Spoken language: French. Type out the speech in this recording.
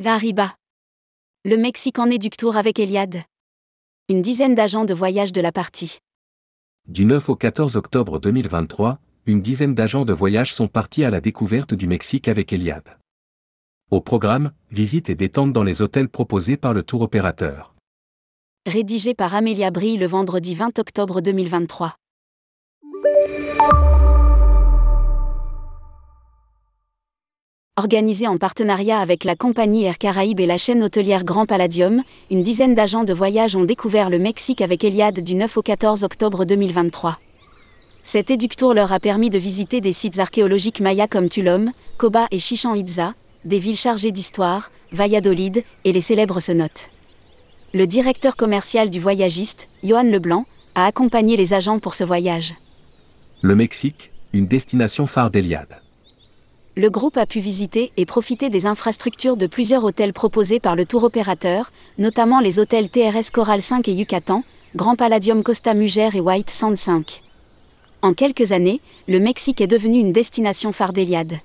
Dariba. Le Mexique en éductour avec Eliade. Une dizaine d'agents de voyage de la partie. Du 9 au 14 octobre 2023, une dizaine d'agents de voyage sont partis à la découverte du Mexique avec Eliade. Au programme, visite et détente dans les hôtels proposés par le tour opérateur. Rédigé par Amélia Brie le vendredi 20 octobre 2023. Organisé en partenariat avec la compagnie Air Caraïbes et la chaîne hôtelière Grand Palladium, une dizaine d'agents de voyage ont découvert le Mexique avec Eliade du 9 au 14 octobre 2023. Cet éductour leur a permis de visiter des sites archéologiques mayas comme Tulum, Coba et Chichen Itza, des villes chargées d'histoire, Valladolid et les célèbres cenotes. Le directeur commercial du voyagiste, Johan Leblanc, a accompagné les agents pour ce voyage. Le Mexique, une destination phare d'Eliade. Le groupe a pu visiter et profiter des infrastructures de plusieurs hôtels proposés par le tour opérateur, notamment les hôtels TRS Coral 5 et Yucatan, Grand Palladium Costa Mujer et White Sand 5. En quelques années, le Mexique est devenu une destination phare d'Eliade.